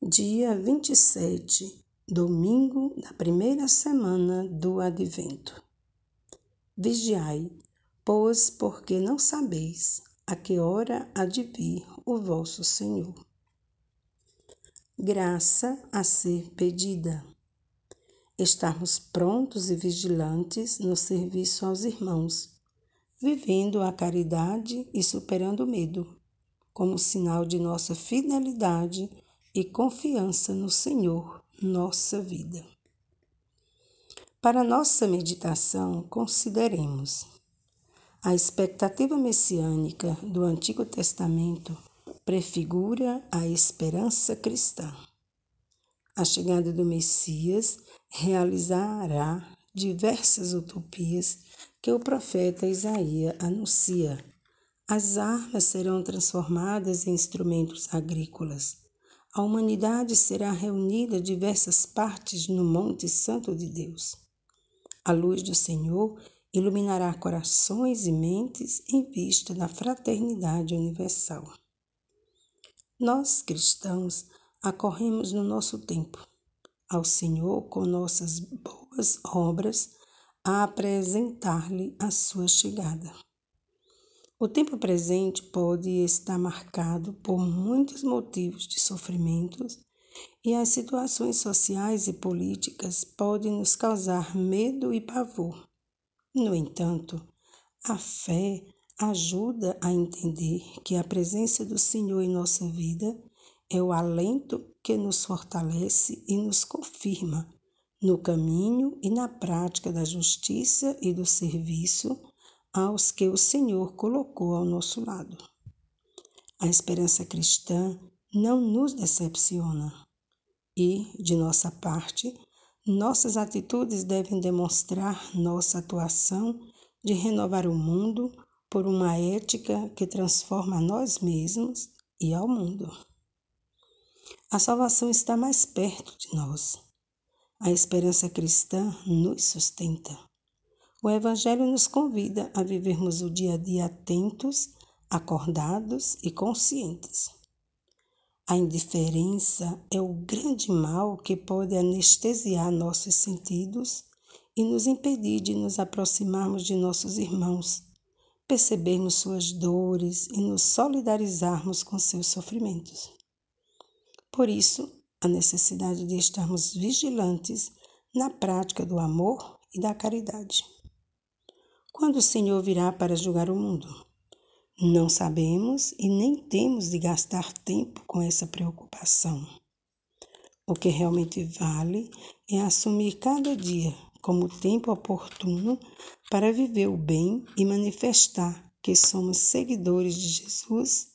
Dia 27, domingo da primeira semana do Advento. Vigiai, pois, porque não sabeis a que hora há de vir o vosso Senhor. Graça a ser pedida. Estarmos prontos e vigilantes no serviço aos irmãos, vivendo a caridade e superando o medo, como sinal de nossa fidelidade e confiança no Senhor, nossa vida. Para nossa meditação, consideremos a expectativa messiânica do Antigo Testamento prefigura a esperança cristã. A chegada do Messias realizará diversas utopias que o profeta Isaías anuncia. As armas serão transformadas em instrumentos agrícolas a humanidade será reunida diversas partes no Monte Santo de Deus. A luz do Senhor iluminará corações e mentes em vista da fraternidade universal. Nós, cristãos, acorremos no nosso tempo ao Senhor com nossas boas obras a apresentar-lhe a sua chegada. O tempo presente pode estar marcado por muitos motivos de sofrimentos e as situações sociais e políticas podem nos causar medo e pavor. No entanto, a fé ajuda a entender que a presença do Senhor em nossa vida é o alento que nos fortalece e nos confirma no caminho e na prática da justiça e do serviço aos que o Senhor colocou ao nosso lado. A esperança cristã não nos decepciona e, de nossa parte, nossas atitudes devem demonstrar nossa atuação de renovar o mundo por uma ética que transforma a nós mesmos e ao mundo. A salvação está mais perto de nós. A esperança cristã nos sustenta. O Evangelho nos convida a vivermos o dia a dia atentos, acordados e conscientes. A indiferença é o grande mal que pode anestesiar nossos sentidos e nos impedir de nos aproximarmos de nossos irmãos, percebermos suas dores e nos solidarizarmos com seus sofrimentos. Por isso, a necessidade de estarmos vigilantes na prática do amor e da caridade. Quando o Senhor virá para julgar o mundo? Não sabemos e nem temos de gastar tempo com essa preocupação. O que realmente vale é assumir cada dia como tempo oportuno para viver o bem e manifestar que somos seguidores de Jesus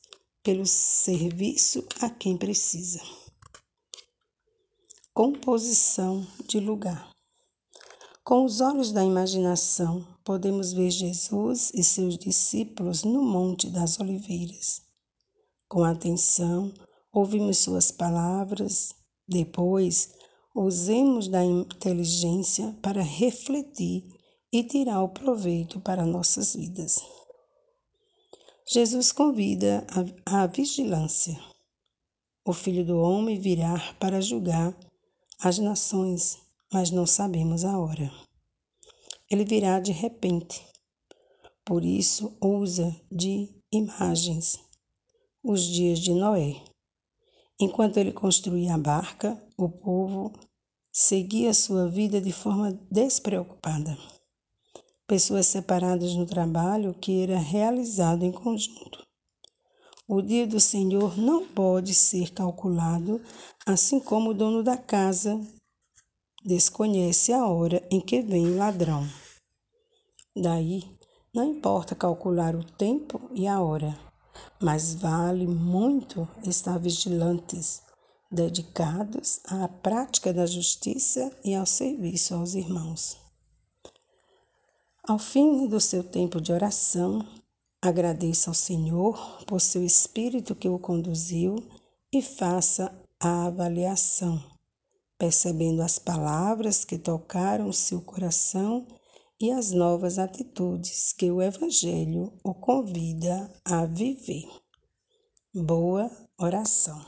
pelo serviço a quem precisa. Composição de lugar. Com os olhos da imaginação, podemos ver Jesus e seus discípulos no Monte das Oliveiras. Com atenção, ouvimos suas palavras, depois, usemos da inteligência para refletir e tirar o proveito para nossas vidas. Jesus convida à vigilância. O Filho do Homem virá para julgar as nações mas não sabemos a hora. Ele virá de repente. Por isso, usa de imagens os dias de Noé. Enquanto ele construía a barca, o povo seguia sua vida de forma despreocupada. Pessoas separadas no trabalho que era realizado em conjunto. O dia do Senhor não pode ser calculado, assim como o dono da casa desconhece a hora em que vem o ladrão. Daí, não importa calcular o tempo e a hora, mas vale muito estar vigilantes, dedicados à prática da justiça e ao serviço aos irmãos. Ao fim do seu tempo de oração, agradeça ao Senhor por seu Espírito que o conduziu e faça a avaliação percebendo as palavras que tocaram seu coração e as novas atitudes que o Evangelho o convida a viver. Boa oração.